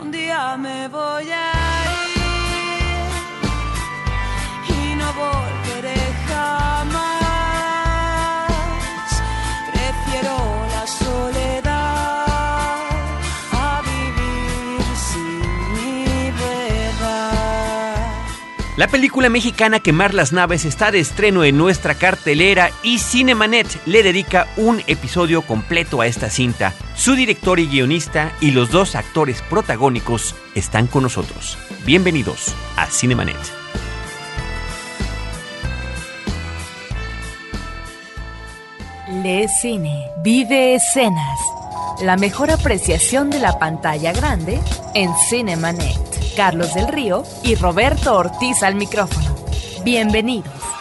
un día me voy a La película mexicana Quemar las naves está de estreno en nuestra cartelera y Cinemanet le dedica un episodio completo a esta cinta. Su director y guionista y los dos actores protagónicos están con nosotros. Bienvenidos a Cinemanet. Le Cine. Vive escenas. La mejor apreciación de la pantalla grande en Cinemanet. Carlos del Río y Roberto Ortiz al micrófono. Bienvenidos.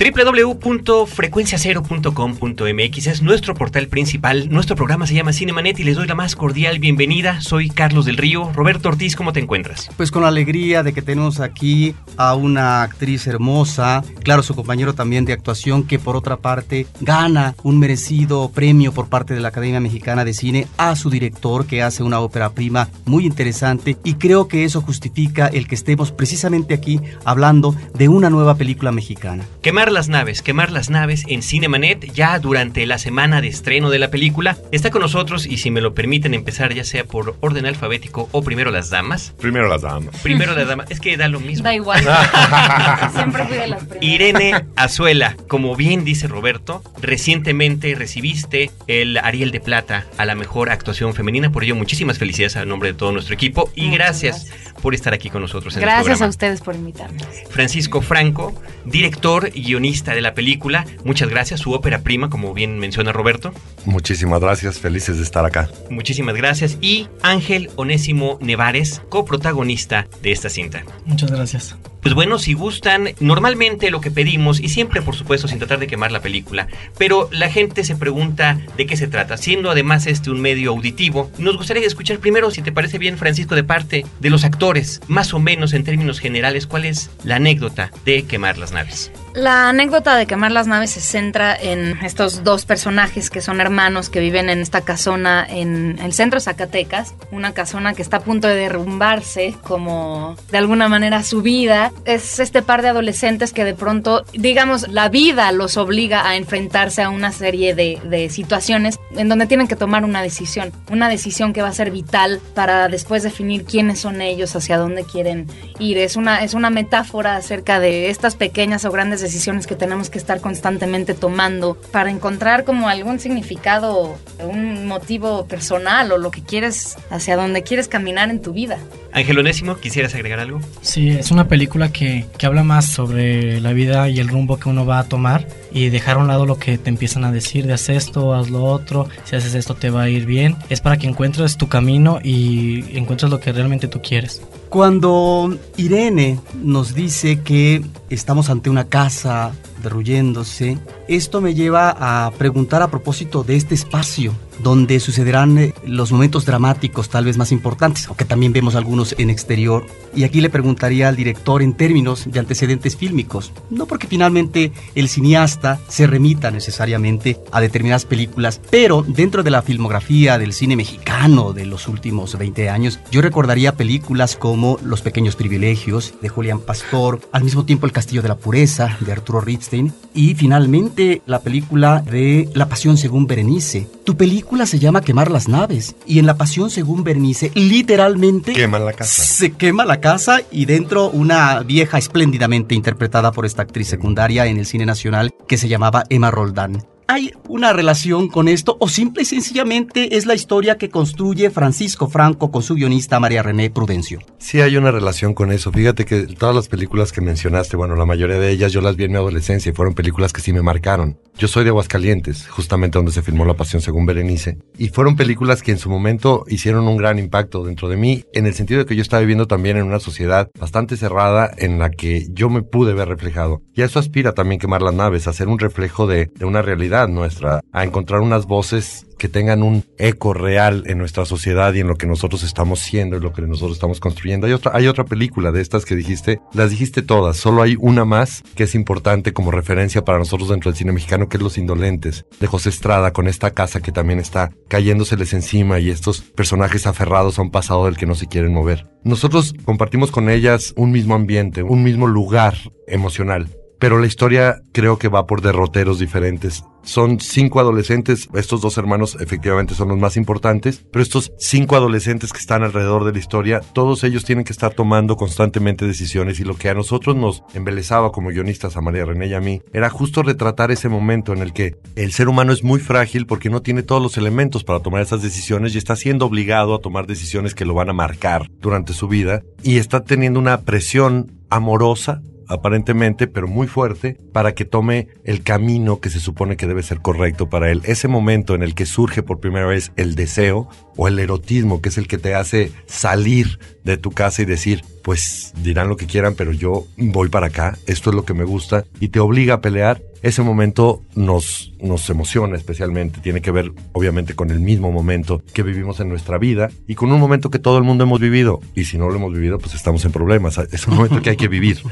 www.frecuenciacero.com.mx es nuestro portal principal. Nuestro programa se llama Cinemanet y les doy la más cordial bienvenida. Soy Carlos del Río. Roberto Ortiz, ¿cómo te encuentras? Pues con la alegría de que tenemos aquí a una actriz hermosa, claro, su compañero también de actuación, que por otra parte gana un merecido premio por parte de la Academia Mexicana de Cine a su director, que hace una ópera prima muy interesante, y creo que eso justifica el que estemos precisamente aquí hablando de una nueva película mexicana. Quemar las naves, quemar las naves en Cinemanet ya durante la semana de estreno de la película. Está con nosotros y si me lo permiten empezar ya sea por orden alfabético o primero las damas. Primero las damas. Primero las damas, es que da lo mismo. Da igual. Siempre fui de las primeras. Irene Azuela, como bien dice Roberto, recientemente recibiste el Ariel de Plata a la mejor actuación femenina. Por ello, muchísimas felicidades a nombre de todo nuestro equipo y gracias, gracias. por estar aquí con nosotros en el Gracias a ustedes por invitarme. Francisco Franco, director y guionista de la película. Muchas gracias, su ópera prima, como bien menciona Roberto. Muchísimas gracias, felices de estar acá. Muchísimas gracias. Y Ángel Onésimo Nevares, coprotagonista de esta cinta. Muchas gracias. Pues bueno, si gustan, normalmente lo que pedimos, y siempre por supuesto sin tratar de quemar la película, pero la gente se pregunta de qué se trata, siendo además este un medio auditivo, nos gustaría escuchar primero, si te parece bien Francisco, de parte de los actores, más o menos en términos generales, cuál es la anécdota de quemar las naves. La anécdota de quemar las naves se centra en estos dos personajes que son hermanos que viven en esta casona en el centro de Zacatecas, una casona que está a punto de derrumbarse como de alguna manera su vida. Es este par de adolescentes que de pronto, digamos, la vida los obliga a enfrentarse a una serie de, de situaciones en donde tienen que tomar una decisión, una decisión que va a ser vital para después definir quiénes son ellos, hacia dónde quieren ir. Es una, es una metáfora acerca de estas pequeñas o grandes decisiones que tenemos que estar constantemente tomando para encontrar como algún significado, un motivo personal o lo que quieres, hacia dónde quieres caminar en tu vida. Ángel Onésimo, ¿quisieras agregar algo? Sí, es una película que, habla más sobre la vida y el rumbo que uno va a tomar y dejar a un lado lo que te empiezan a decir de haz esto, haz lo otro, si haces esto te va a ir bien. Es para que encuentres tu camino y encuentres lo que realmente tú quieres. Cuando Irene nos dice que estamos ante una casa derruyéndose, esto me lleva a preguntar a propósito de este espacio donde sucederán eh, los momentos dramáticos tal vez más importantes, aunque también vemos algunos en exterior. Y aquí le preguntaría al director en términos de antecedentes fílmicos, no porque finalmente el cineasta se remita necesariamente a determinadas películas, pero dentro de la filmografía del cine mexicano de los últimos 20 años, yo recordaría películas como Los pequeños privilegios de Julián Pastor, al mismo tiempo El castillo de la pureza de Arturo Ripstein y finalmente la película de La pasión según Berenice. Tu película se llama Quemar las naves y en La pasión según Berenice literalmente Queman la casa. se quema la casa y dentro una vieja espléndidamente interpretada por esta actriz secundaria en el cine nacional que se llamaba Emma Roldán. ¿Hay una relación con esto o simple y sencillamente es la historia que construye Francisco Franco con su guionista María René Prudencio? Sí hay una relación con eso. Fíjate que todas las películas que mencionaste, bueno, la mayoría de ellas yo las vi en mi adolescencia y fueron películas que sí me marcaron. Yo soy de Aguascalientes, justamente donde se filmó La Pasión según Berenice, y fueron películas que en su momento hicieron un gran impacto dentro de mí, en el sentido de que yo estaba viviendo también en una sociedad bastante cerrada en la que yo me pude ver reflejado. Y a eso aspira también quemar las naves, a ser un reflejo de, de una realidad nuestra, a encontrar unas voces que tengan un eco real en nuestra sociedad y en lo que nosotros estamos siendo y lo que nosotros estamos construyendo. Hay otra, hay otra película de estas que dijiste, las dijiste todas, solo hay una más que es importante como referencia para nosotros dentro del cine mexicano, que es Los Indolentes, de José Estrada, con esta casa que también está cayéndoseles encima y estos personajes aferrados a un pasado del que no se quieren mover. Nosotros compartimos con ellas un mismo ambiente, un mismo lugar emocional pero la historia creo que va por derroteros diferentes. Son cinco adolescentes, estos dos hermanos efectivamente son los más importantes, pero estos cinco adolescentes que están alrededor de la historia, todos ellos tienen que estar tomando constantemente decisiones y lo que a nosotros nos embelezaba como guionistas, a María René y a mí, era justo retratar ese momento en el que el ser humano es muy frágil porque no tiene todos los elementos para tomar esas decisiones y está siendo obligado a tomar decisiones que lo van a marcar durante su vida y está teniendo una presión amorosa aparentemente, pero muy fuerte, para que tome el camino que se supone que debe ser correcto para él. Ese momento en el que surge por primera vez el deseo o el erotismo, que es el que te hace salir de tu casa y decir, pues dirán lo que quieran, pero yo voy para acá, esto es lo que me gusta, y te obliga a pelear, ese momento nos, nos emociona especialmente, tiene que ver obviamente con el mismo momento que vivimos en nuestra vida y con un momento que todo el mundo hemos vivido, y si no lo hemos vivido, pues estamos en problemas, es un momento que hay que vivir.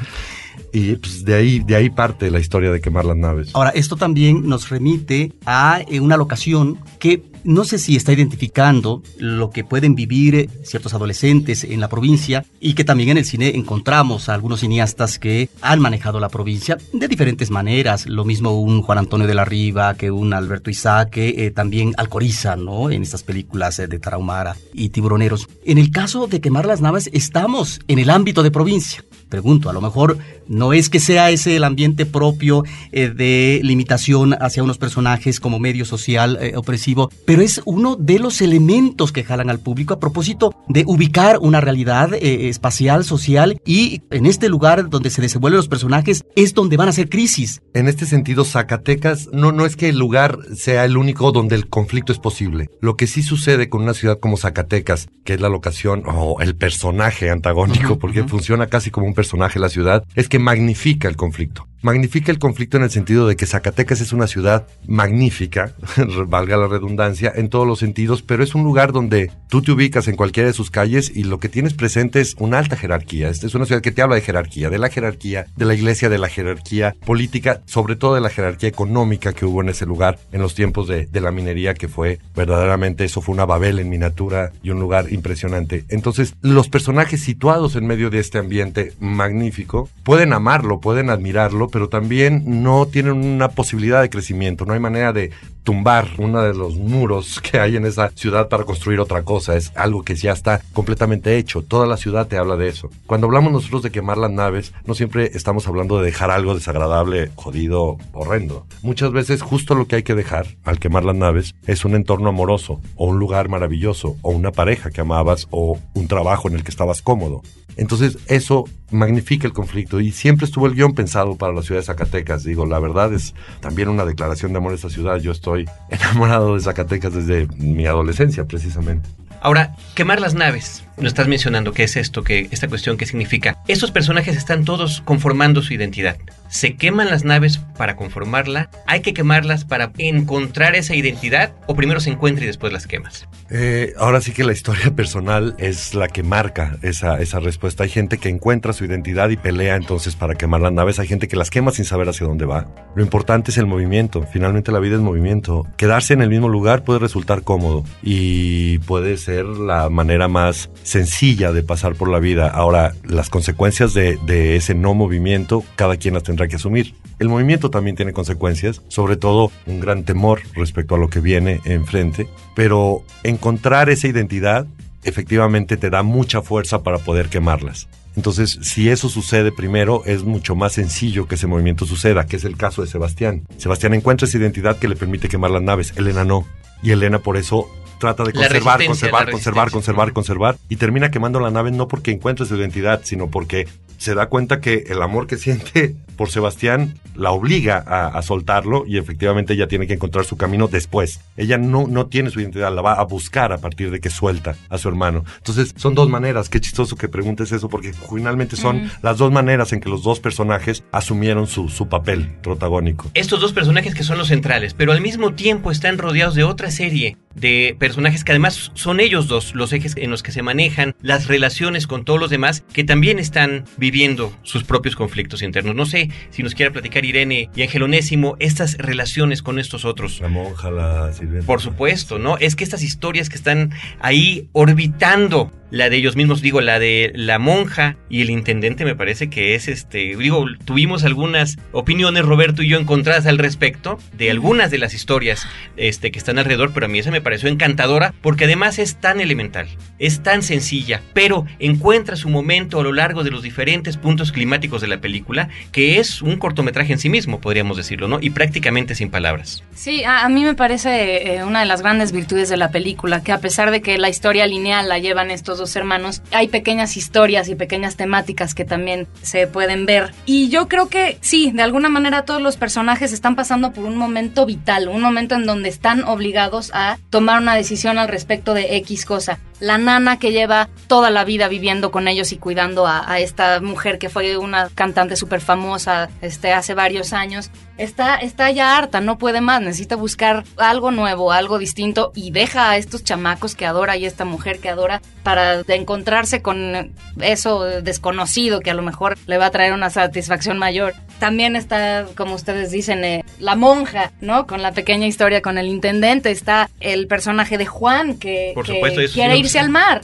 Y pues de ahí, de ahí parte la historia de quemar las naves. Ahora, esto también nos remite a eh, una locación que no sé si está identificando lo que pueden vivir eh, ciertos adolescentes en la provincia y que también en el cine encontramos a algunos cineastas que han manejado la provincia de diferentes maneras. Lo mismo un Juan Antonio de la Riva que un Alberto Isaac que eh, también alcoriza ¿no? en estas películas de Tarahumara y Tiburoneros. En el caso de quemar las naves estamos en el ámbito de provincia. Pregunto, a lo mejor no es que sea ese el ambiente propio eh, de limitación hacia unos personajes como medio social eh, opresivo, pero es uno de los elementos que jalan al público a propósito de ubicar una realidad eh, espacial, social y en este lugar donde se desenvuelven los personajes es donde van a ser crisis. En este sentido, Zacatecas no, no es que el lugar sea el único donde el conflicto es posible. Lo que sí sucede con una ciudad como Zacatecas, que es la locación o el personaje antagónico, porque funciona casi como un personaje la ciudad, es que magnifica el conflicto. Magnifica el conflicto en el sentido de que Zacatecas es una ciudad magnífica, valga la redundancia, en todos los sentidos, pero es un lugar donde tú te ubicas en cualquiera de sus calles y lo que tienes presente es una alta jerarquía. Esta es una ciudad que te habla de jerarquía, de la jerarquía, de la iglesia, de la jerarquía política, sobre todo de la jerarquía económica que hubo en ese lugar en los tiempos de, de la minería, que fue verdaderamente eso fue una Babel en miniatura y un lugar impresionante. Entonces, los personajes situados en medio de este ambiente magnífico pueden amarlo, pueden admirarlo, pero también no tienen una posibilidad de crecimiento. No hay manera de tumbar uno de los muros que hay en esa ciudad para construir otra cosa. Es algo que ya está completamente hecho. Toda la ciudad te habla de eso. Cuando hablamos nosotros de quemar las naves, no siempre estamos hablando de dejar algo desagradable, jodido, horrendo. Muchas veces justo lo que hay que dejar al quemar las naves es un entorno amoroso, o un lugar maravilloso, o una pareja que amabas, o un trabajo en el que estabas cómodo. Entonces eso magnifica el conflicto y siempre estuvo el guion pensado para la ciudad de Zacatecas. Digo, la verdad es también una declaración de amor a esta ciudad. Yo estoy enamorado de Zacatecas desde mi adolescencia, precisamente. Ahora, quemar las naves. Nos estás mencionando qué es esto, qué esta cuestión, qué significa. Estos personajes están todos conformando su identidad. ¿Se queman las naves para conformarla? ¿Hay que quemarlas para encontrar esa identidad? ¿O primero se encuentra y después las quemas? Eh, ahora sí que la historia personal es la que marca esa, esa respuesta. Hay gente que encuentra su identidad y pelea entonces para quemar las naves. Hay gente que las quema sin saber hacia dónde va. Lo importante es el movimiento. Finalmente la vida es movimiento. Quedarse en el mismo lugar puede resultar cómodo y puede ser la manera más sencilla de pasar por la vida. Ahora, las consecuencias de, de ese no movimiento, cada quien las tendrá que asumir. El movimiento también tiene consecuencias, sobre todo un gran temor respecto a lo que viene enfrente, pero encontrar esa identidad efectivamente te da mucha fuerza para poder quemarlas. Entonces, si eso sucede primero, es mucho más sencillo que ese movimiento suceda, que es el caso de Sebastián. Sebastián encuentra esa identidad que le permite quemar las naves, Elena no. Y Elena por eso trata de conservar, conservar, conservar, conservar, conservar y termina quemando la nave no porque encuentre su identidad, sino porque se da cuenta que el amor que siente por Sebastián la obliga a, a soltarlo y efectivamente ella tiene que encontrar su camino después. Ella no, no tiene su identidad, la va a buscar a partir de que suelta a su hermano. Entonces son dos maneras, qué chistoso que preguntes eso porque finalmente son las dos maneras en que los dos personajes asumieron su, su papel protagónico. Estos dos personajes que son los centrales, pero al mismo tiempo están rodeados de otra serie de personajes que además son ellos dos los ejes en los que se manejan las relaciones con todos los demás que también están viviendo sus propios conflictos internos. No sé si nos quiera platicar Irene y Ángel Onésimo estas relaciones con estos otros. La monja, la sirvienta. Por supuesto, ¿no? Es que estas historias que están ahí orbitando la de ellos mismos, digo, la de la monja y el intendente me parece que es este, digo, tuvimos algunas opiniones, Roberto y yo, encontradas al respecto de algunas de las historias este, que están alrededor, pero a mí esa me pareció encantadora porque además es tan elemental, es tan sencilla, pero encuentra su momento a lo largo de los diferentes puntos climáticos de la película, que es un cortometraje en sí mismo, podríamos decirlo, ¿no? Y prácticamente sin palabras. Sí, a, mí me parece eh, una de las grandes virtudes de la película, que a pesar de que la historia lineal la llevan estos dos hermanos, hay pequeñas historias y pequeñas temáticas que también se pueden ver. Y yo creo que sí, de alguna manera todos los personajes están pasando por un momento vital, un momento en donde están obligados a tomar una decisión al respecto de X cosa. La nana que lleva toda la vida viviendo con ellos y cuidando a, esta mujer que fue una cantante súper famosa este, hace varios años, está, está ya harta, no puede más, necesita buscar algo nuevo, algo distinto y deja a estos chamacos que adora y esta mujer que adora para encontrarse con eso desconocido que a lo mejor le va a traer una satisfacción mayor. También está, como ustedes dicen, eh, la monja, ¿no? Con la pequeña historia con el intendente, está el personaje de Juan que, Por supuesto, quiere irse al mar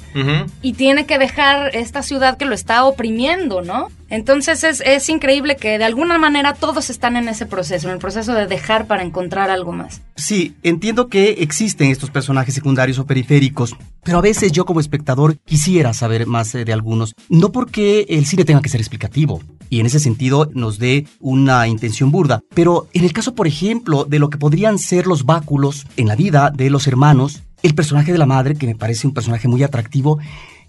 y tiene que dejar esta ciudad que lo está oprimiendo, ¿no? Entonces es, es increíble que de alguna manera todos están en ese proceso, en el proceso de dejar para encontrar algo más. Sí, entiendo que existen estos personajes secundarios o periféricos, pero a veces yo como espectador quisiera saber más eh, de algunos. No porque el cine tenga que ser explicativo y en ese sentido nos dé una intención burda, pero en el caso, por ejemplo, de lo que podrían ser los báculos en la vida de los hermanos, el personaje de la madre, que me parece un personaje muy atractivo,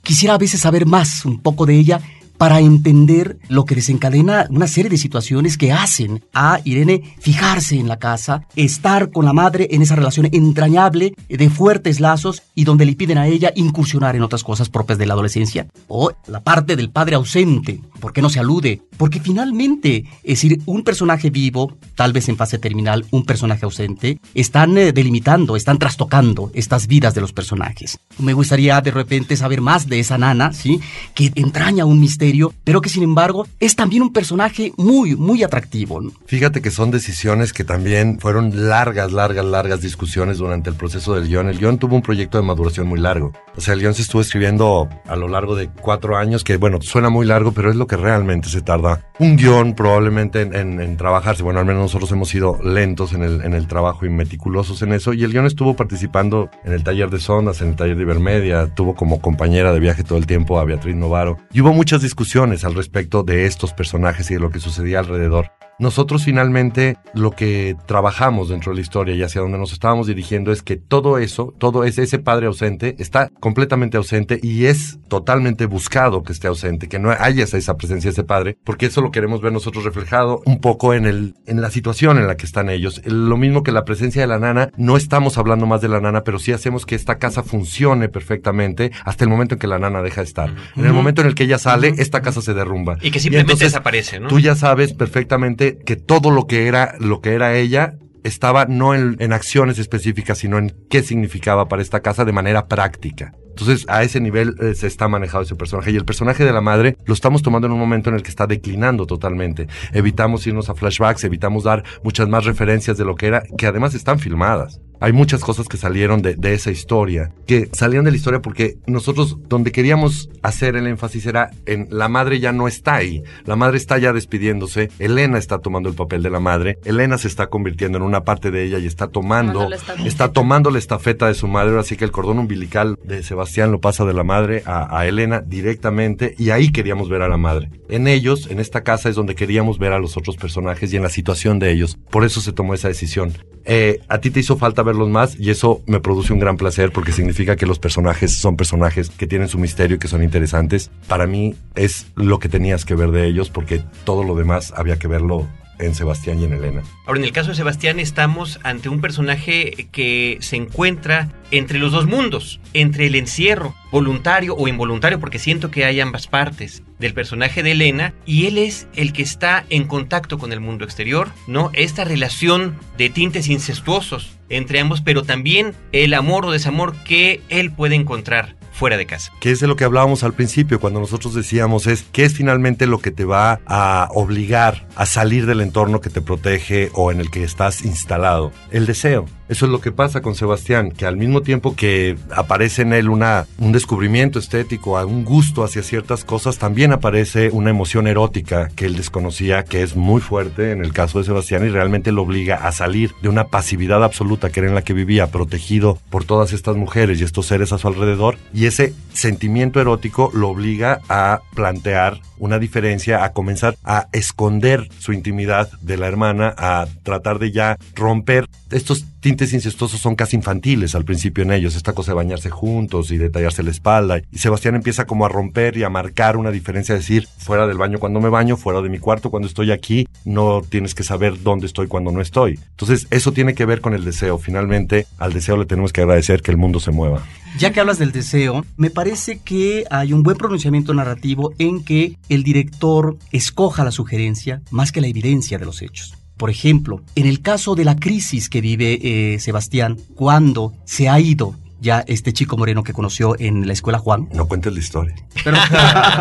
quisiera a veces saber más, un poco de ella, para entender lo que desencadena una serie de situaciones que hacen a Irene fijarse en la casa, estar con la madre en esa relación entrañable de fuertes lazos y donde le piden a ella incursionar en otras cosas propias de la adolescencia. O la parte del padre ausente, ¿por qué no se alude? Porque finalmente, es decir, un personaje vivo, tal vez en fase terminal, un personaje ausente, están eh, delimitando, están trastocando estas vidas de los personajes. Me gustaría de repente saber más de esa nana, ¿sí? Que entraña un misterio, pero que sin embargo es también un personaje muy, muy atractivo. ¿no? Fíjate que son decisiones que también fueron largas, largas, largas discusiones durante el proceso del guion. El guion tuvo un proyecto de maduración muy largo. O sea, el guion se estuvo escribiendo a lo largo de cuatro años, que bueno, suena muy largo, pero es lo que realmente se tarda. Un guion probablemente en, en- en trabajarse. Bueno, al menos nosotros hemos sido lentos en el, en el trabajo y meticulosos en eso. Y el guion estuvo participando en el taller de Sondas, en el taller de Ibermedia. Tuvo como compañera de viaje todo el tiempo a Beatriz Novaro. Y hubo muchas discusiones al respecto de estos personajes y de lo que sucedía alrededor. Nosotros finalmente lo que trabajamos dentro de la historia y hacia donde nos estábamos dirigiendo es que todo eso, todo ese, ese padre ausente está completamente ausente y es totalmente buscado que esté ausente, que no haya esa, presencia de ese padre, porque eso lo queremos ver nosotros reflejado un poco en, el, en la situación en la que están ellos. Lo mismo que la presencia de la nana, no estamos hablando más de la nana, pero sí hacemos que esta casa funcione perfectamente hasta el momento en que la nana deja de estar. En el momento en el que ella sale, esta casa se derrumba. Y que simplemente entonces, desaparece, ¿no? Tú ya sabes perfectamente que todo lo que era, lo que era ella estaba no en, acciones específicas, sino en qué significaba para esta casa de manera práctica. Entonces, a ese nivel eh, se está manejado ese personaje. Y el personaje de la madre lo estamos tomando en un momento en el que está declinando totalmente. Evitamos irnos a flashbacks, evitamos dar muchas más referencias de lo que era, que además están filmadas. Hay muchas cosas que salieron de, de esa historia, que salieron de la historia porque nosotros donde queríamos hacer el énfasis era en la madre ya no está ahí, la madre está ya despidiéndose, Elena está tomando el papel de la madre, Elena se está convirtiendo en una parte de ella y está tomando, Tomando la estafeta. está tomando la estafeta de su madre, así que el cordón umbilical de Sebastián lo pasa de la madre a, a Elena directamente y ahí queríamos ver a la madre. En ellos, en esta casa es donde queríamos ver a los otros personajes y en la situación de ellos, por eso se tomó esa decisión. Eh, a ti te hizo falta verlos más y eso me produce un gran placer porque significa que los personajes son personajes que tienen su misterio y que son interesantes. Para mí es lo que tenías que ver de ellos porque todo lo demás había que verlo en Sebastián y en Elena. Ahora, en el caso de Sebastián, estamos ante un personaje que se encuentra entre los dos mundos, entre el encierro, voluntario o involuntario, porque siento que hay ambas partes del personaje de Elena, y él es el que está en contacto con el mundo exterior, ¿no? Esta relación de tintes incestuosos entre ambos, pero también el amor o desamor que él puede encontrar fuera de casa. Que es de lo que hablábamos al principio, cuando nosotros decíamos es qué es finalmente lo que te va a obligar a salir del entorno que te protege o en el que estás instalado. El deseo. Eso es lo que pasa con Sebastián, que al mismo tiempo que aparece en él una, un descubrimiento estético, un gusto hacia ciertas cosas, también aparece una emoción erótica que él desconocía, que es muy fuerte en el caso de Sebastián y realmente lo obliga a salir de una pasividad absoluta que era en la que vivía, protegido por todas estas mujeres y estos seres a su alrededor, y ese sentimiento erótico lo obliga a plantear una diferencia, a comenzar a esconder su intimidad de la hermana, a tratar de ya romper estos tintes incestuosos son casi infantiles al principio en ellos, esta cosa de bañarse juntos y detallarse la espalda. Y Sebastián empieza como a romper y a marcar una diferencia, decir, fuera del baño cuando me baño, fuera de mi cuarto cuando estoy aquí, no tienes que saber dónde estoy cuando no estoy. Entonces, eso tiene que ver con el deseo. Finalmente, al deseo le tenemos que agradecer que el mundo se mueva. Ya que hablas del deseo, me parece que hay un buen pronunciamiento narrativo en que el director escoja la sugerencia más que la evidencia de los hechos. Por ejemplo, en el caso de la crisis que vive eh, Sebastián cuando se ha ido ya este chico moreno que conoció en la escuela Juan. No cuentes la historia. Pero,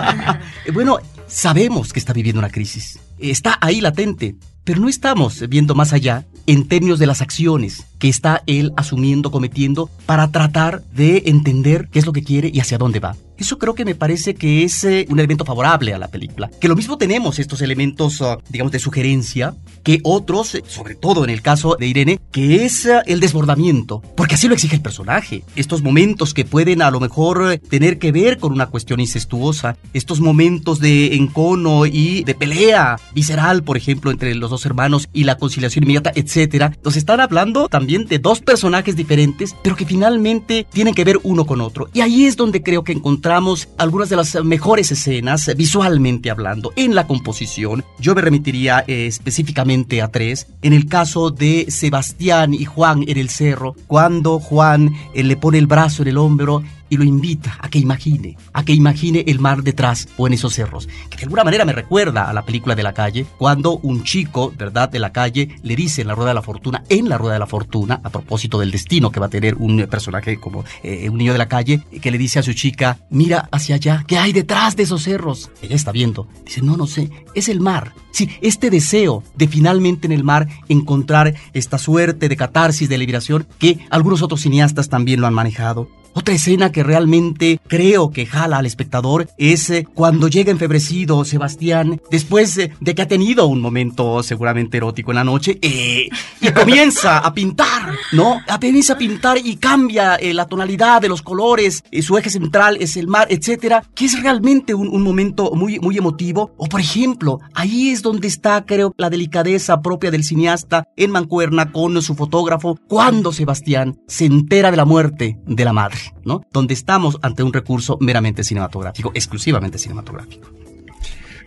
bueno, sabemos que está viviendo una crisis. Está ahí latente, pero no estamos viendo más allá en términos de las acciones que está él asumiendo, cometiendo, para tratar de entender qué es lo que quiere y hacia dónde va. Eso creo que me parece que es eh, un elemento favorable a la película. Que lo mismo tenemos estos elementos, uh, digamos, de sugerencia, que otros, eh, sobre todo en el caso de Irene, que es uh, el desbordamiento, porque así lo exige el personaje. Estos momentos que pueden a lo mejor tener que ver con una cuestión incestuosa, estos momentos de encono y de pelea visceral, por ejemplo, entre los dos hermanos y la conciliación inmediata, etcétera. Nos están hablando también de dos personajes diferentes, pero que finalmente tienen que ver uno con otro. Y ahí es donde creo que encontramos algunas de las mejores escenas, visualmente hablando, en la composición. Yo me remitiría eh, específicamente a tres. En el caso de Sebastián y Juan en el cerro, cuando Juan eh, le pone el brazo en el hombro y lo invita a que imagine, a que imagine el mar detrás o en esos cerros, que de alguna manera me recuerda a la película de la calle, cuando un chico, ¿verdad?, de la calle le dice en la rueda de la fortuna, en la rueda de la fortuna, a propósito del destino que va a tener un personaje como eh, un niño de la calle, que le dice a su chica, mira hacia allá, ¿qué hay detrás de esos cerros? Ella está viendo, dice, no, no sé, es el mar. Sí, este deseo de finalmente en el mar encontrar esta suerte de catarsis, de liberación, que algunos otros cineastas también lo han manejado. Otra escena que realmente creo que jala al espectador es eh, cuando llega enfebrecido Sebastián, después eh, de que ha tenido un momento seguramente erótico en la noche, eh, y comienza a pintar, ¿no? Comienza a pintar y cambia la tonalidad de los colores, su eje central es el mar, etcétera, que es realmente un, un, momento muy, muy emotivo. O por ejemplo, ahí es donde está, creo, la delicadeza propia del cineasta en mancuerna con su fotógrafo, cuando Sebastián se entera de la muerte de la madre. ¿No? Donde estamos ante un recurso meramente cinematográfico, exclusivamente cinematográfico.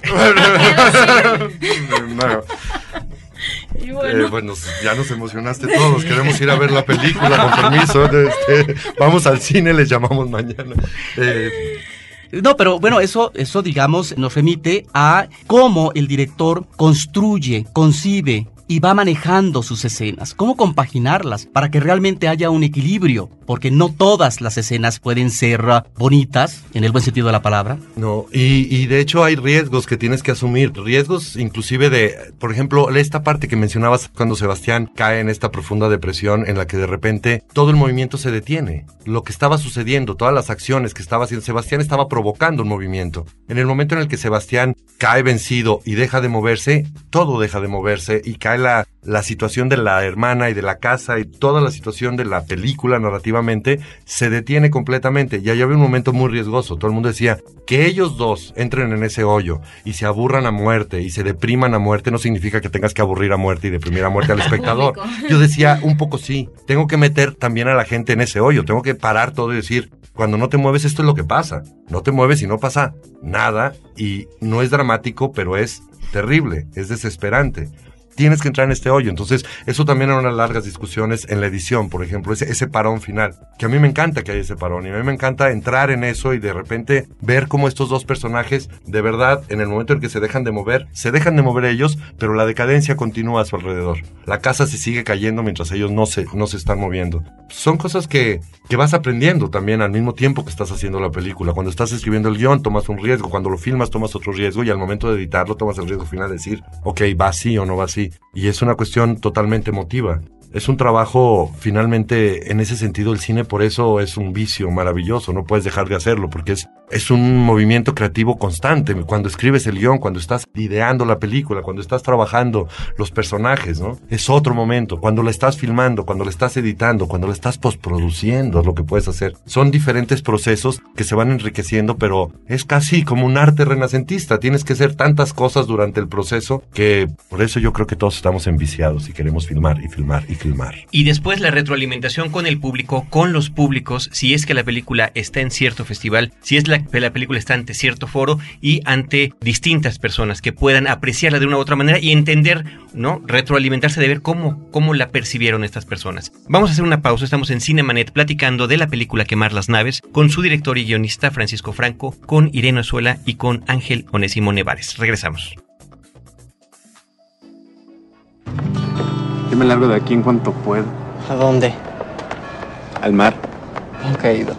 Y bueno. Eh, bueno. ya nos emocionaste todos. Queremos ir a ver la película, con permiso. Este, vamos al cine, les llamamos mañana. Eh, no, pero bueno, eso, eso digamos nos remite a cómo el director construye, concibe y va manejando sus escenas, cómo compaginarlas para que realmente haya un equilibrio, porque no todas las escenas pueden ser uh, bonitas, en el buen sentido de la palabra. No, y, y de hecho hay riesgos que tienes que asumir, riesgos inclusive de, por ejemplo, esta parte que mencionabas cuando Sebastián cae en esta profunda depresión en la que de repente todo el movimiento se detiene, lo que estaba sucediendo, todas las acciones que estaba haciendo, Sebastián estaba provocando un movimiento. En el momento en el que Sebastián cae vencido y deja de moverse, todo deja de moverse y cae cae la, la situación de la hermana y de la casa y toda la situación de la película narrativamente se detiene completamente. Ya había un momento muy riesgoso. Todo el mundo decía que ellos dos entren en ese hoyo y se aburran a muerte y se depriman a muerte no significa que tengas que aburrir a muerte y deprimir a muerte al espectador. Yo decía un poco sí, tengo que meter también a la gente en ese hoyo, tengo que parar todo y decir, cuando no te mueves esto es lo que pasa. No te mueves y no pasa nada y no es dramático, pero es terrible, es desesperante tienes que entrar en este hoyo. Entonces, eso también eran unas largas discusiones en la edición, por ejemplo, ese, ese parón final, que a mí me encanta que haya ese parón y a mí me encanta entrar en eso y de repente ver cómo estos dos personajes, de verdad, en el momento en que se dejan de mover, se dejan de mover ellos, pero la decadencia continúa a su alrededor. La casa se sigue cayendo mientras ellos no se, no se están moviendo. Son cosas que, que vas aprendiendo también al mismo tiempo que estás haciendo la película. Cuando estás escribiendo el guion, tomas un riesgo. Cuando lo filmas, tomas otro riesgo. Y al momento de editarlo, tomas el riesgo final de decir, ok, va así o no va así. Y es una cuestión totalmente emotiva. Es un trabajo, finalmente, en ese sentido, el cine por eso es un vicio maravilloso, no puedes dejar de hacerlo, porque es, es un movimiento creativo constante. Cuando escribes el guion, cuando estás ideando la película, cuando estás trabajando los personajes, ¿no? Es otro momento. Cuando la estás filmando, cuando la estás editando, cuando la estás postproduciendo, es lo que puedes hacer. Son diferentes procesos que se van enriqueciendo, pero es casi como un arte renacentista. Tienes que hacer tantas cosas durante el proceso que por eso yo creo que todos estamos enviciados y queremos filmar y filmar y filmar. Y después la retroalimentación con el público, con los públicos, si es que la película está en cierto festival, si es la, la película está ante cierto foro y ante distintas personas que puedan apreciarla de una u otra manera y entender, ¿no? Retroalimentarse de ver cómo, cómo la percibieron estas personas. Vamos a hacer una pausa, estamos en Cinemanet platicando de la película Quemar las naves con su director y guionista Francisco Franco, con Irene Ozuela y con Ángel Onésimo Nevares. Regresamos. Yo me largo de aquí en cuanto puedo. ¿A dónde? Al mar. Nunca he ido.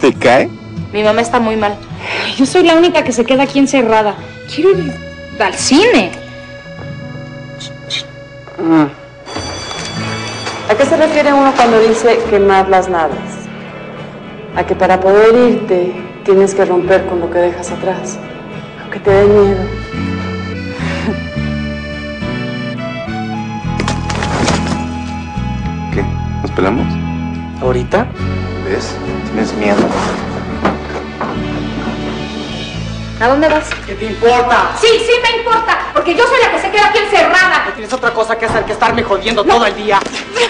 ¿Te cae? Mi mamá está muy mal. Yo soy la única que se queda aquí encerrada. Quiero ir al cine. ¿A qué se refiere uno cuando dice quemar las naves? A que para poder irte tienes que romper con lo que dejas atrás, aunque te dé miedo. ¿Qué? ¿Nos pelamos? ¿Ahorita? ¿Ves? Tienes miedo. ¿A dónde vas? ¿Qué te importa? Sí, sí me importa, porque yo soy la que se queda aquí encerrada. ¿No tienes otra cosa que hacer que estarme jodiendo todo el día?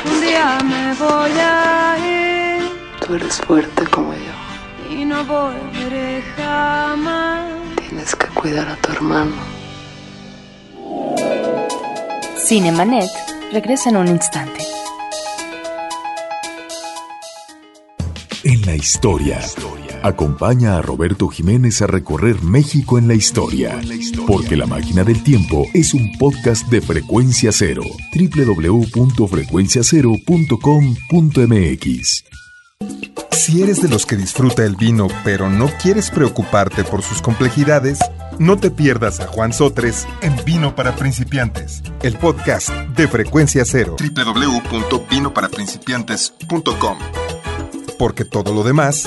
Un día me voy a ir Tú eres fuerte como yo. y no volveré jamás. Tienes que cuidar a tu hermano. Cinemanet regresa en un instante. En la historia. Acompaña a Roberto Jiménez a recorrer México en la historia. Porque La Máquina del Tiempo es un podcast de frecuencia cero. www.frecuenciacero.com.mx. Si eres de los que disfruta el vino pero no quieres preocuparte por sus complejidades, no te pierdas a Juan Sotres en Vino para Principiantes, el podcast de Frecuencia Cero. www.vinoparaprincipiantes.com Porque todo lo demás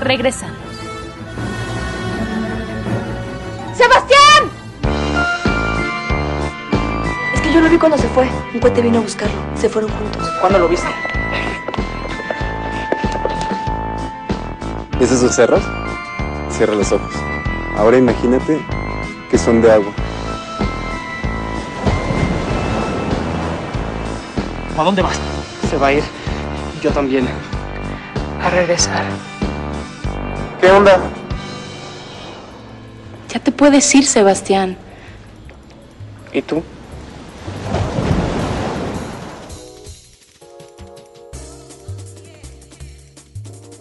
Regresamos. ¡Sebastián! Es que yo lo vi cuando se fue. Un cohete vino a buscarlo. Se fueron juntos. ¿Cuándo lo viste? ¿Es esos cerros? Cierra los ojos. Ahora imagínate que son de agua. ¿A dónde vas? Se va a ir. Yo también. A regresar. ¿Qué onda? Ya te puedes ir, Sebastián. ¿Y tú?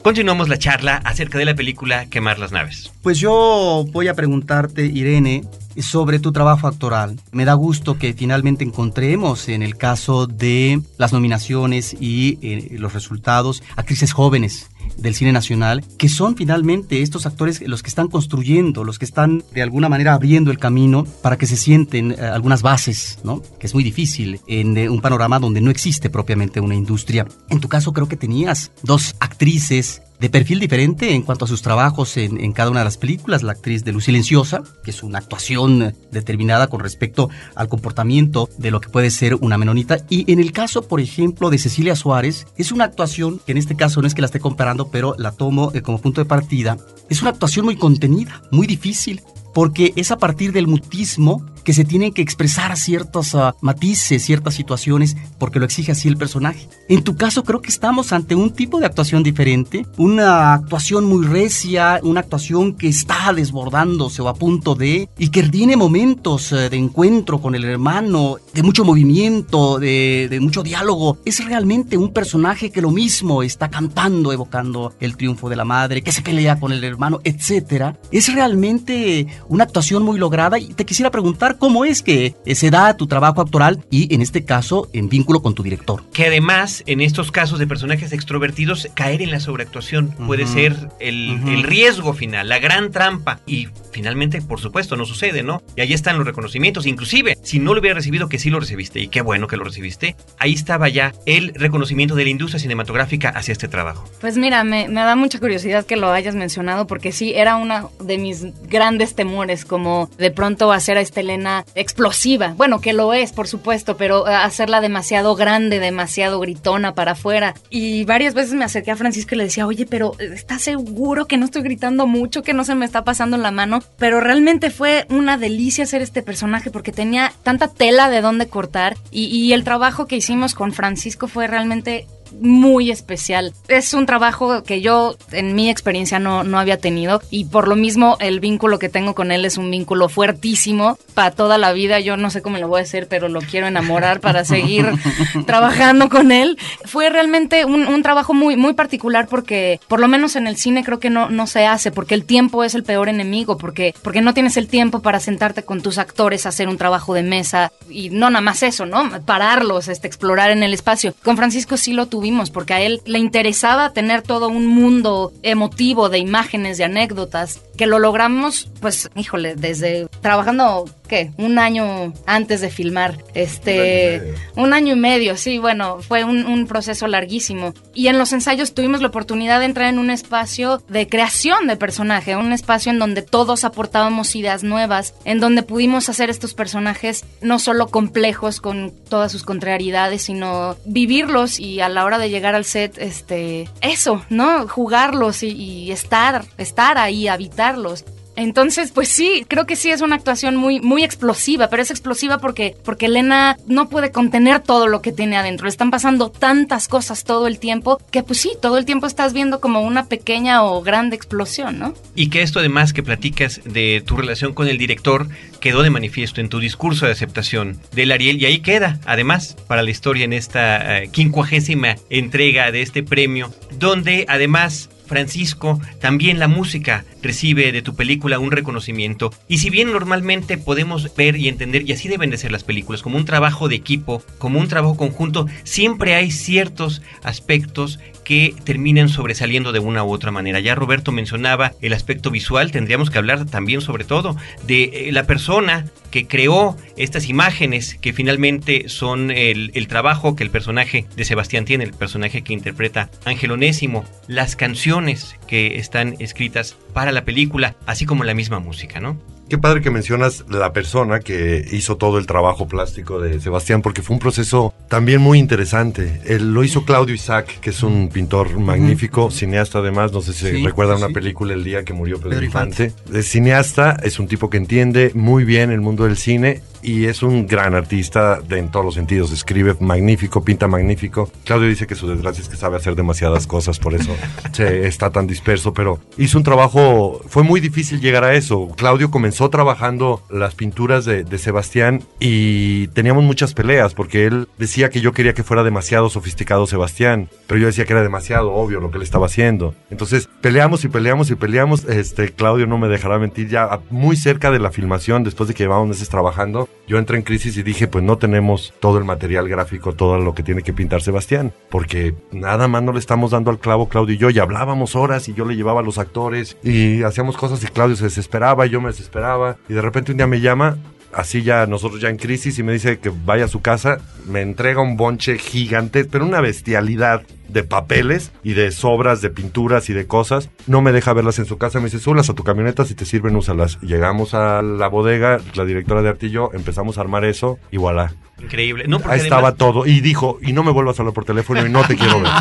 Continuamos la charla acerca de la película Quemar las naves. Pues yo voy a preguntarte, Irene, sobre tu trabajo actoral. Me da gusto que finalmente encontremos en el caso de las nominaciones y eh, los resultados actrices jóvenes del cine nacional, que son finalmente estos actores los que están construyendo, los que están de alguna manera abriendo el camino para que se sienten eh, algunas bases, ¿no? Que es muy difícil en eh, un panorama donde no existe propiamente una industria. En tu caso creo que tenías dos actrices de perfil diferente en cuanto a sus trabajos en, cada una de las películas. La actriz de Luz Silenciosa, que es una actuación determinada con respecto al comportamiento de lo que puede ser una menonita. Y en el caso, por ejemplo, de Cecilia Suárez, es una actuación que en este caso no es que la esté comparando, pero la tomo eh, como punto de partida. Es una actuación muy contenida, muy difícil, porque es a partir del mutismo que se tienen que expresar ciertos ah, matices, ciertas situaciones, porque lo exige así el personaje. En tu caso creo que estamos ante un tipo de actuación diferente, una actuación muy recia, una actuación que está desbordándose o a punto de, y que tiene momentos eh, de encuentro con el hermano, de mucho movimiento, de, de mucho diálogo. Es realmente un personaje que lo mismo está cantando, evocando el triunfo de la madre, que se pelea con el hermano, etc. Es realmente una actuación muy lograda. Y te quisiera preguntar cómo es que se da tu trabajo actoral y en este caso en vínculo con tu director. Que además en estos casos de personajes extrovertidos caer en la sobreactuación puede ser el, el, riesgo final, la gran trampa. Y finalmente por supuesto no sucede, ¿no? Y ahí están los reconocimientos, inclusive si no lo hubiera recibido que sí lo recibiste. Y qué bueno que lo recibiste, ahí estaba ya el reconocimiento de la industria cinematográfica hacia este trabajo. Pues mira, me, me da mucha curiosidad que lo hayas mencionado porque sí, era uno de mis grandes temores como de pronto hacer a esta Elena explosiva. Bueno, que lo es, por supuesto, pero eh, hacerla demasiado grande, demasiado gritona para afuera. Y varias veces me acerqué a Francisco y le decía, oye, pero eh, ¿estás seguro que no estoy gritando mucho, que no se me está pasando la mano? Pero realmente fue una delicia hacer este personaje porque tenía tanta tela de dónde cortar y, y el trabajo que hicimos con Francisco fue realmente muy especial. Es un trabajo que yo en mi experiencia no, no había tenido y por lo mismo el vínculo que tengo con él es un vínculo fuertísimo para toda la vida. Yo no sé cómo lo voy a hacer, pero lo quiero enamorar para seguir trabajando con él. Fue realmente un, un, trabajo muy, muy particular porque por lo menos en el cine creo que no, no se hace porque el tiempo es el peor enemigo, porque, porque no tienes el tiempo para sentarte con tus actores a hacer un trabajo de mesa y no nada más eso, ¿no? Pararlos, este, explorar en el espacio. Con Francisco sí lo tuve porque a él le interesaba tener todo un mundo emotivo de imágenes, de anécdotas, que lo logramos, pues, híjole, desde trabajando, ¿qué? Un año antes de filmar, este, un año y medio, sí, bueno, fue un, un proceso larguísimo. Y en los ensayos tuvimos la oportunidad de entrar en un espacio de creación de personaje, un espacio en donde todos aportábamos ideas nuevas, en donde pudimos hacer estos personajes no solo complejos con todas sus contrariedades, sino vivirlos y a la hora de llegar al set, este, eso, ¿no? Jugarlos y, y estar, estar ahí, habitarlos. Entonces, pues sí, creo que sí es una actuación muy, muy explosiva, pero es explosiva porque, porque Elena no puede contener todo lo que tiene adentro. Están pasando tantas cosas todo el tiempo que pues sí, todo el tiempo estás viendo como una pequeña o grande explosión, ¿no? Y que esto además que platicas de tu relación con el director quedó de manifiesto en tu discurso de aceptación del Ariel y ahí queda, además, para la historia en esta uh, quincuagésima entrega de este premio, donde además Francisco, también la música recibe de tu película un reconocimiento. Y si bien normalmente podemos ver y entender, y así deben de ser las películas, como un trabajo de equipo, como un trabajo conjunto, siempre hay ciertos aspectos que terminan sobresaliendo de una u otra manera. Ya Roberto mencionaba el aspecto visual, tendríamos que hablar también sobre todo de la persona que creó estas imágenes que finalmente son el, el, trabajo que el personaje de Sebastián tiene, el personaje que interpreta Ángel Onésimo, las canciones que están escritas para la película, así como la misma música, ¿no? Qué padre que mencionas la persona que hizo todo el trabajo plástico de Sebastián, porque fue un proceso también muy interesante. Él lo hizo Claudio Isaac, que es un pintor magnífico, cineasta además, no sé si sí, recuerdan sí, una película El día que murió Pedro. Infante. Es cineasta, es un tipo que entiende muy bien el mundo del cine y es un gran artista de, en todos los sentidos. Escribe magnífico, pinta magnífico. Claudio dice que su desgracia es que sabe hacer demasiadas cosas, por eso se está tan disperso, pero hizo un trabajo, fue muy difícil llegar a eso. Claudio comenzó trabajando las pinturas de, de Sebastián y teníamos muchas peleas porque él decía que yo quería que fuera demasiado sofisticado Sebastián, pero yo decía que era demasiado obvio lo que él estaba haciendo. Entonces peleamos y peleamos y peleamos. Este Claudio no me dejará mentir ya muy cerca de la filmación, después de que llevábamos meses trabajando, yo entré en crisis y dije, pues no tenemos todo el material gráfico, todo lo que tiene que pintar Sebastián, porque nada más no le estamos dando al clavo Claudio y yo, y hablábamos horas y yo le llevaba a los actores y hacíamos cosas y Claudio se desesperaba y yo me desesperaba y de repente un día me llama así ya nosotros ya en crisis y me dice que vaya a su casa, me entrega un bonche gigante, pero una bestialidad de papeles y de sobras de pinturas y de cosas. No me deja verlas en su casa, me dice, súblas a tu camioneta, si te sirven, úsalas. Llegamos a la bodega, la directora de Artillo, empezamos a armar eso y voilà. Increíble. No, Ahí estaba todo. Y dijo, y no me vuelvas a hablar por teléfono y no te quiero ver.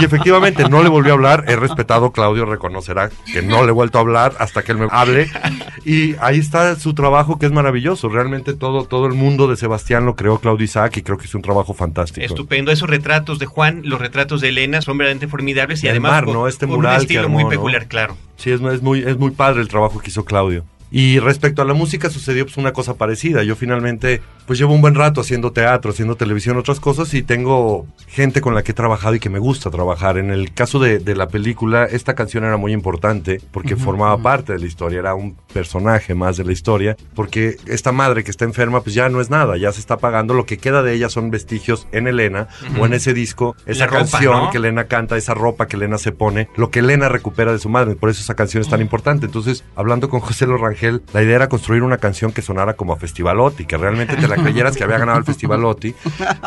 y efectivamente, no le volví a hablar. He respetado, Claudio reconocerá que no le he vuelto a hablar hasta que él me hable. Y ahí está su trabajo que es maravilloso. Realmente todo, todo el mundo de Sebastián lo creó Claudio Isaac y creo que es un trabajo fantástico. Estupendo. Esos retratos de Juan, los retratos de Elena son verdaderamente formidables y El además mar, por- ¿no? Este por mural un que estilo armó, muy ¿no? peculiar, claro. Sí, es, es muy, es muy padre el trabajo que hizo Claudio. Y respecto a la música sucedió pues una cosa parecida. Yo finalmente pues llevo un buen rato haciendo teatro, haciendo televisión, otras cosas y tengo gente con la que he trabajado y que me gusta trabajar. En el caso de, de la película, esta canción era muy importante porque Ujú, formaba ujú. parte de la historia, era un personaje más de la historia, porque esta madre que está enferma pues ya no es nada, ya se está apagando, lo que queda de ella son vestigios en Elena Ujú. o en ese disco, esa ropa, canción ¿no? que Elena canta, esa ropa que Elena se pone, lo que Elena recupera de su madre, por eso esa canción es tan importante. Entonces, hablando con José Lorangel, la idea era construir una canción que sonara como a Festivalotti, que realmente te la creyeras que había ganado el Festivalotti.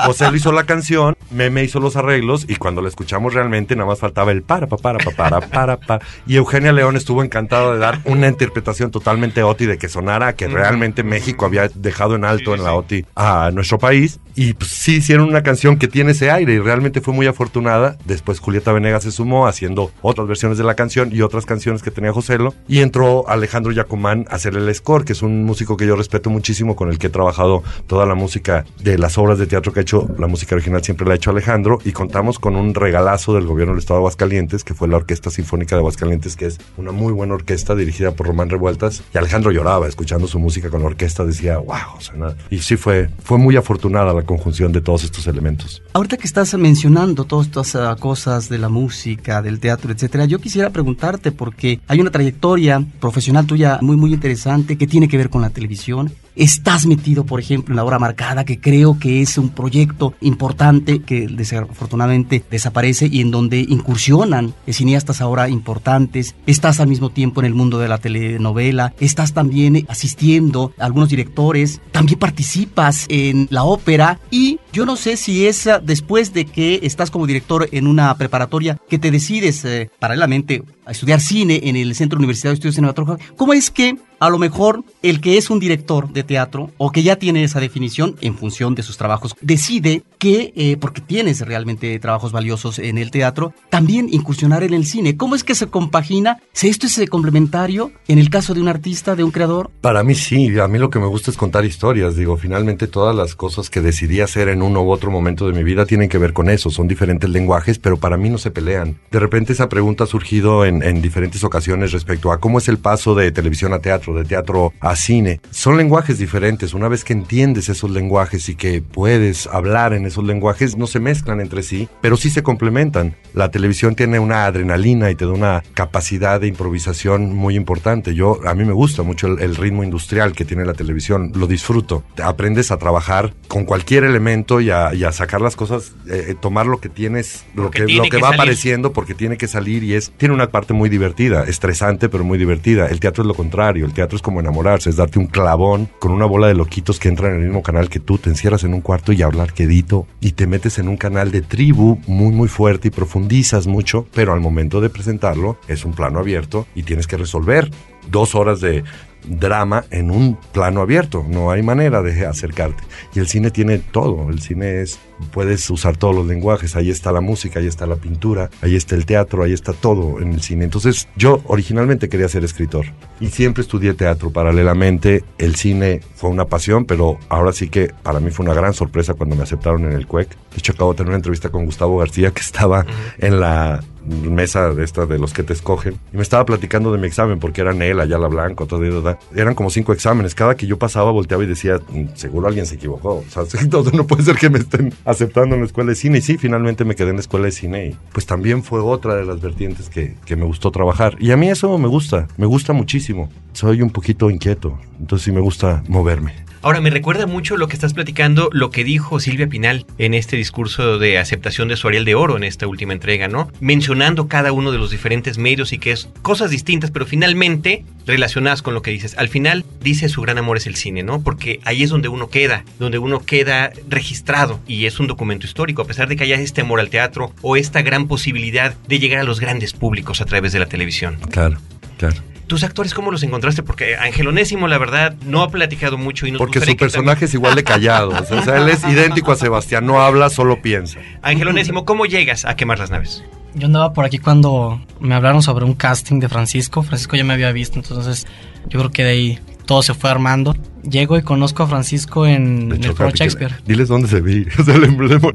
José le hizo la canción, Meme hizo los arreglos y cuando la escuchamos realmente nada más faltaba el para, pa, para, pa, para, para, pa. Y Eugenia León estuvo encantada de dar una interpretación totalmente OTI de que sonara que realmente México había dejado en alto en la OTI a nuestro país. Y pues, sí hicieron una canción que tiene ese aire y realmente fue muy afortunada. Después Julieta Venegas se sumó haciendo otras versiones de la canción y otras canciones que tenía Joselo. Y entró Alejandro Yacomán hacer el score, que es un músico que yo respeto muchísimo, con el que he trabajado toda la música de las obras de teatro que ha hecho. La música original siempre la ha hecho Alejandro. Y contamos con un regalazo del gobierno del estado de Aguascalientes, que fue la Orquesta Sinfónica de Aguascalientes, que es una muy buena orquesta dirigida por Román Revueltas. Y Alejandro lloraba escuchando su música con la orquesta, decía, wow, suena. Y sí fue, fue muy afortunada la conjunción de todos estos elementos. Ahorita que estás mencionando todas estas ah, cosas de la música, del teatro, etcétera, yo quisiera preguntarte porque hay una trayectoria profesional tuya muy muy interesante que tiene que ver con la televisión. Estás metido, por ejemplo, en la hora marcada, que creo que es un proyecto importante que desafortunadamente desaparece y en donde incursionan cineastas ahora importantes. Estás al mismo tiempo en el mundo de la telenovela. Estás también asistiendo a algunos directores. También participas en la ópera. Y yo no sé si es después de que estás como director en una preparatoria que te decides eh, paralelamente estudiar cine en el Centro Universitario de Estudios Cinematográficos. ¿Cómo es que a lo mejor el que es un director de teatro o que ya tiene esa definición en función de sus trabajos decide que, eh, porque tienes realmente trabajos valiosos en el teatro, también incursionar en el cine? ¿Cómo es que se compagina? ¿Si esto es complementario en el caso de un artista, de un creador? Para mí sí, a mí lo que me gusta es contar historias. Digo, finalmente todas las cosas que decidí hacer en uno u otro momento de mi vida tienen que ver con eso. Son diferentes lenguajes, pero para mí no se pelean. De repente esa pregunta ha surgido en, en diferentes ocasiones respecto a cómo es el paso de televisión a teatro, de teatro a cine. Son lenguajes diferentes. Una vez que entiendes esos lenguajes y que puedes hablar en esos lenguajes, no se mezclan entre sí, pero sí se complementan. La televisión tiene una adrenalina y te da una capacidad de improvisación muy importante. Yo, a mí me gusta mucho el, el ritmo industrial que tiene la televisión, lo disfruto. Aprendes a trabajar con cualquier elemento y a, y a sacar las cosas, eh, eh, tomar lo que tienes, lo que, tiene lo que, que va salir. apareciendo porque tiene que salir y es, tiene una parte muy divertida, estresante pero muy divertida. El teatro es lo contrario, el teatro es como enamorarse, es darte un clavón con una bola de loquitos que entran en el mismo canal que tú, te encierras en un cuarto y hablar quedito y te metes en un canal de tribu muy muy fuerte y profundizas mucho, pero al momento de presentarlo es un plano abierto y tienes que resolver dos horas de drama en un plano abierto, no hay manera de acercarte. Y el cine tiene todo, el cine es, puedes usar todos los lenguajes, ahí está la música, ahí está la pintura, ahí está el teatro, ahí está todo en el cine. Entonces yo originalmente quería ser escritor y siempre estudié teatro paralelamente, el cine fue una pasión, pero ahora sí que para mí fue una gran sorpresa cuando me aceptaron en el CUEC. De hecho acabo de tener una entrevista con Gustavo García que estaba en la mesa de esta de los que te escogen y me estaba platicando de mi examen porque eran él, Ayala Blanco, todo eso. Eran como cinco exámenes. Cada que yo pasaba volteaba y decía, "Mm, seguro alguien se equivocó. O sea, no, no puede ser que me estén aceptando en la escuela de cine. Y sí, finalmente me quedé en la escuela de cine y pues también fue otra de las vertientes que, que me gustó trabajar. Y a mí eso me gusta, me gusta muchísimo. Soy un poquito inquieto, entonces sí me gusta moverme. Ahora, me recuerda mucho lo que estás platicando, lo que dijo Silvia Pinal en este discurso de aceptación de su Ariel de Oro en esta última entrega, ¿no? Mencionando cada uno de los diferentes medios y que es cosas distintas, pero finalmente relacionadas con lo que dices. Al final, dice su gran amor es el cine, ¿no? Porque ahí es donde uno queda, donde uno queda registrado y es un documento histórico, a pesar de que haya este amor al teatro o esta gran posibilidad de llegar a los grandes públicos a través de la televisión. Claro, claro. ¿Tus actores cómo los encontraste? Porque Ángel Onésimo, la verdad, no ha platicado mucho y nos Porque su personaje es igual de callado. O sea, él es idéntico a Sebastián. No habla, solo piensa. también- Ángel Onésimo, ¿cómo llegas a quemar las naves? Yo andaba por aquí cuando me hablaron sobre un casting de Francisco. Francisco ya me había visto, entonces yo creo que de ahí todo se fue armando. Llego y conozco a Francisco en, el Foro Shakespeare. Diles dónde se vi. O sea, le-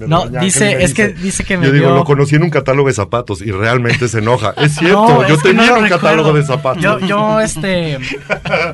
No, dice- es que dice que me Yo digo, vio- lo conocí en un catálogo de zapatos y realmente se enoja. Es cierto, No, yo es tenía no un catálogo de zapatos. Yo, yo, este,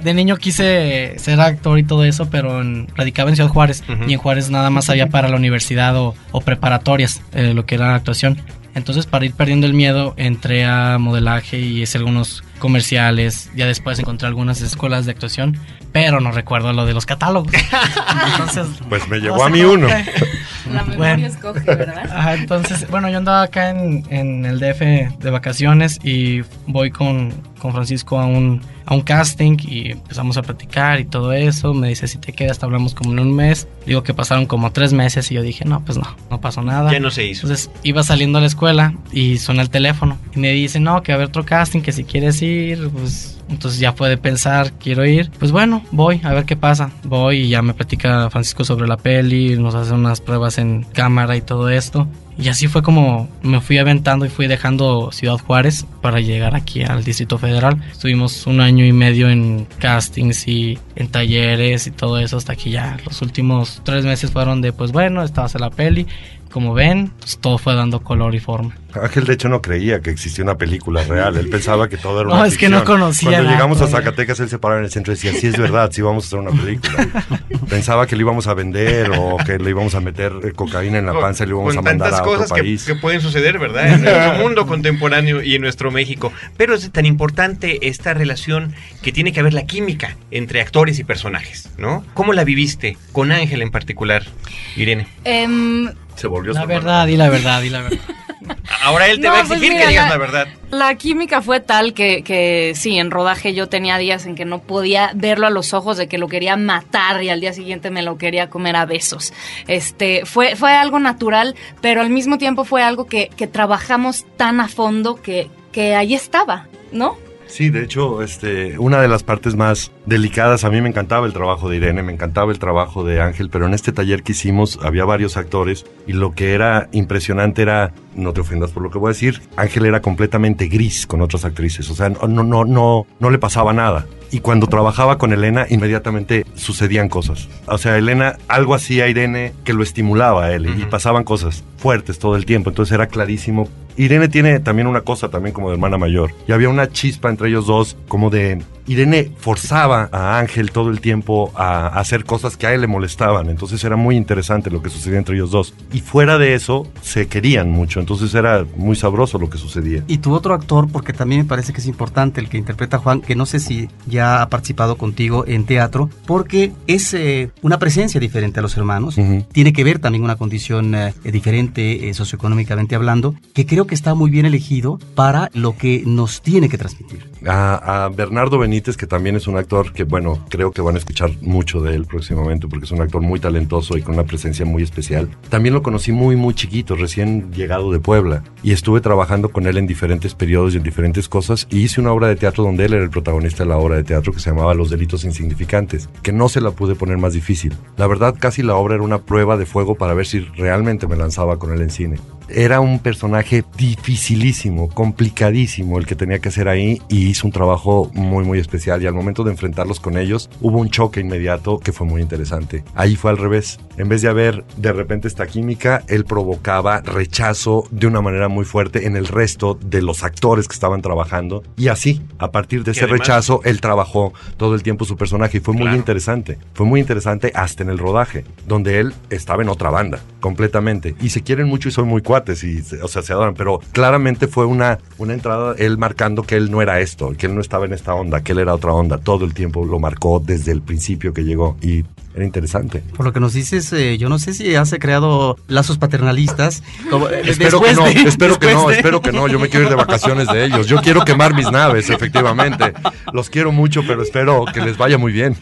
de niño quise ser actor y todo eso, pero en- radicaba en Ciudad Juárez. Y en Juárez nada más había para la universidad o, o preparatorias, eh, lo que era actuación. Entonces, para ir perdiendo el miedo, entré a modelaje y hice algunos comerciales. Ya después encontré algunas escuelas de actuación, pero no recuerdo lo de los catálogos. Entonces, Pues me no sé a mí uno. La memoria Bueno. escoge, ¿verdad? Ajá, entonces, bueno, yo andaba acá en, en el DF de vacaciones y voy con, con Francisco a un, a un casting y empezamos a platicar y todo eso. Me dice, si te quedas, te hablamos como en un mes. Digo que pasaron como tres meses y yo dije, no, pues no, no pasó nada. Ya no se hizo. Entonces iba saliendo a la escuela y suena el teléfono y me dice, no, que va a haber otro casting, que si quieres ir, pues entonces ya fue de pensar, quiero ir. Pues bueno, voy a ver qué pasa. Voy y ya me platica Francisco sobre la peli, nos hace unas pruebas en cámara y todo esto. Y así fue como me fui aventando y fui dejando Ciudad Juárez para llegar aquí al Distrito Federal. Estuvimos un año y medio en castings y en talleres y todo eso hasta que ya los últimos tres meses fueron de pues bueno, estabas en la peli. Como ven, pues todo fue dando color y forma. Ángel, de hecho, no creía que existía una película real. Él pensaba que todo era No, una es que no conocía Cuando llegamos a. Zacatecas, él se paraba en el centro y decía, sí, es verdad, sí vamos a hacer una película. pensaba que le íbamos a vender o que le íbamos a meter eh, cocaína en la panza y le íbamos a mandar tantas a otro cosas que, país. que pueden suceder, ¿verdad? En nuestro mundo contemporáneo y en nuestro México. Pero es tan importante esta relación que tiene que haber la química entre actores y personajes, ¿no? ¿Cómo la viviste con Ángel en particular, Irene? Em, Se volvió La su verdad, y la verdad, y la verdad. Ahora él te No, va a pues exigir mira, que digas la- la verdad. La química fue tal que, que sí, en rodaje yo tenía días en que no podía verlo a los ojos de que lo quería matar y al día siguiente me lo quería comer a besos. Este, fue, fue algo natural, pero al mismo tiempo fue algo que, que trabajamos tan a fondo que, que ahí estaba, ¿no? Sí, de hecho, este, una de las partes más delicadas, a mí me encantaba el trabajo de Irene, me encantaba el trabajo de Ángel, pero en este taller que hicimos había varios actores y lo que era impresionante era, no te ofendas por lo que voy a decir, Ángel era completamente gris con otras actrices, o sea, no, no, no, no, le pasaba nada. Y cuando trabajaba con Elena, inmediatamente sucedían cosas. O sea, Elena algo hacía a Irene que lo estimulaba a él y pasaban cosas fuertes todo el tiempo. Entonces era clarísimo. Irene tiene también una cosa también como de hermana mayor. Y había una chispa entre ellos dos como de... Irene forzaba a Ángel todo el tiempo a hacer cosas que a él le molestaban. Entonces era muy interesante lo que sucedía entre ellos dos. Y fuera de eso, se querían mucho. Entonces era muy sabroso lo que sucedía. Y tu otro actor, porque también me parece que es importante el que interpreta a Juan, que no sé si ya ha participado contigo en teatro, porque es eh, una presencia diferente a los hermanos, tiene que ver también una condición eh, diferente eh, socioeconómicamente hablando, que creo que está muy bien elegido para lo que nos tiene que transmitir. A, a Bernardo Benítez, que también es un actor que, bueno, creo que van a escuchar mucho de él próximamente porque es un actor muy talentoso y con una presencia muy especial. También lo conocí muy, muy chiquito, recién llegado de Puebla. Y estuve trabajando con él en diferentes periodos y en diferentes cosas. Y hice una obra de teatro donde él era el protagonista de la obra de teatro que se llamaba Los Delitos Insignificantes, que no se la pude poner más difícil. La verdad, casi la obra era una prueba de fuego para ver si realmente me lanzaba con él en cine. Era un personaje dificilísimo, complicadísimo el que tenía que hacer ahí y hizo un trabajo muy, muy especial y al momento de enfrentarlos con ellos hubo un choque inmediato que fue muy interesante. Ahí fue al revés. En vez de haber de repente esta química, él provocaba rechazo de una manera muy fuerte en el resto de los actores que estaban trabajando y así, a partir de ese además- rechazo, él trabajó todo el tiempo su personaje y fue muy Claro. interesante. Fue muy interesante hasta en el rodaje, donde él estaba en otra banda, completamente. Y se quieren mucho y son muy cuates, y, o sea, se adoran, pero claramente fue una, una entrada, él marcando que él no era esto, que él no estaba en esta onda, que él era otra onda. Todo el tiempo lo marcó desde el principio que llegó y era interesante. Por lo que nos dices, eh, yo no sé si has creado lazos paternalistas. como, eh, Espero que no, de- espero que no, de- espero que no. Yo me quiero ir de vacaciones de ellos. Yo quiero quemar mis naves, efectivamente. Los quiero mucho, pero espero que les vaya muy bien.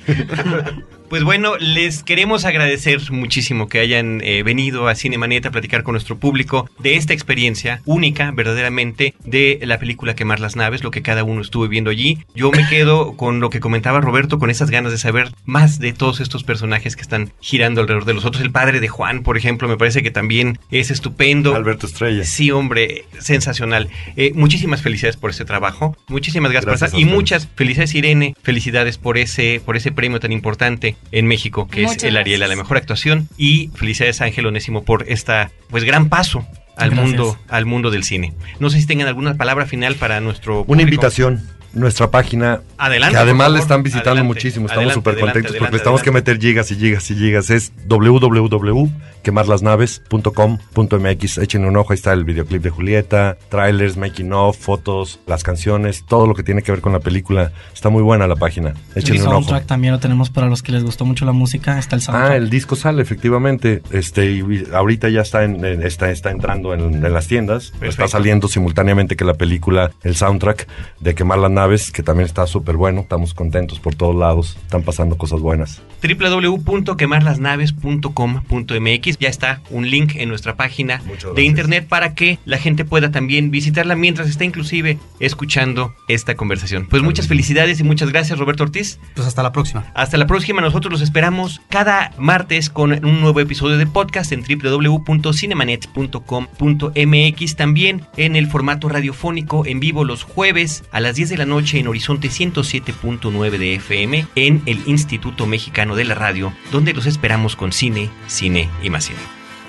Pues bueno, les queremos agradecer muchísimo que hayan eh, venido a Cinemanet a platicar con nuestro público de esta experiencia única, verdaderamente, de la película Quemar las Naves, lo que cada uno estuvo viendo allí. Yo me quedo con lo que comentaba Roberto, con esas ganas de saber más de todos estos personajes que están girando alrededor de los otros. El padre de Juan, por ejemplo, me parece que también es estupendo. Alberto Estrella. Sí, hombre, sensacional. Eh, muchísimas felicidades por ese trabajo. Muchísimas gracias, Gracias por estar. Y muchas felicidades, Irene. Felicidades por ese, por ese premio tan importante en México, que Muchas es el Ariel a la mejor actuación. Y felicidades, Ángel Onésimo, por esta, pues, gran paso al Gracias. mundo, al mundo del cine. No sé si tengan alguna palabra final para nuestro Una invitación. Nuestra página, Adelante, que además le están visitando Adelante, muchísimo, estamos súper contentos porque adelante, les tenemos que meter gigas y gigas y gigas. Es www.quemarlasnaves.com.mx. Echen un ojo, ahí está el videoclip de Julieta, trailers, making of, fotos, las canciones, todo lo que tiene que ver con la película. Está muy buena la página. Echen un ojo. soundtrack también lo tenemos para los que les gustó mucho la música. Está el soundtrack. Ah, el disco sale efectivamente. Este, y ahorita ya está en, en- está, está entrando en, en las tiendas. Está saliendo simultáneamente que la película, el soundtrack de Quemar las Naves, que también está súper bueno. Estamos contentos por todos lados. Están pasando cosas buenas. www.quemarlasnaves.com.mx ya está un link en nuestra página de internet para que la gente pueda también visitarla mientras está inclusive escuchando esta conversación. Pues muchas felicidades y muchas gracias Roberto Ortiz. Pues hasta la próxima. Hasta la próxima, nosotros los esperamos cada martes con un nuevo episodio de podcast en www.cinemanet.com.mx, también en el formato radiofónico en vivo los jueves a las 10 de la noche en Horizonte 107.9 de FM en el Instituto Mexicano de la Radio, donde los esperamos con cine, cine y más cine.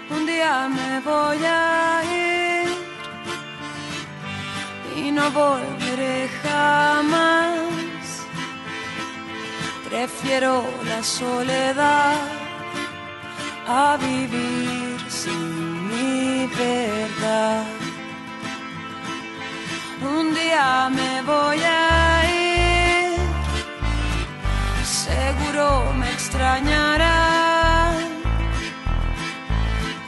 Un día me voy a ir y no volveré jamás. Prefiero la soledad a vivir sin mi verdad. Un día me voy a ir, seguro me extrañarán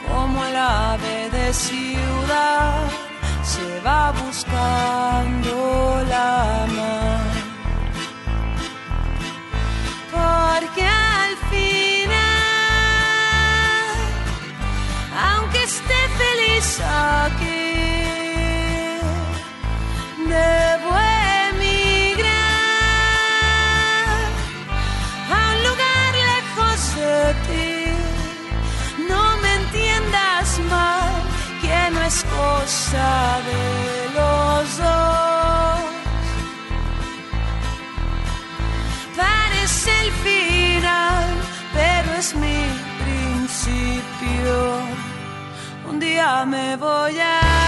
como el ave de ciudad se va buscando la mar. Porque al final, aunque esté feliz aquí, de los dos. Parece el final, pero es mi principio. Un día me voy a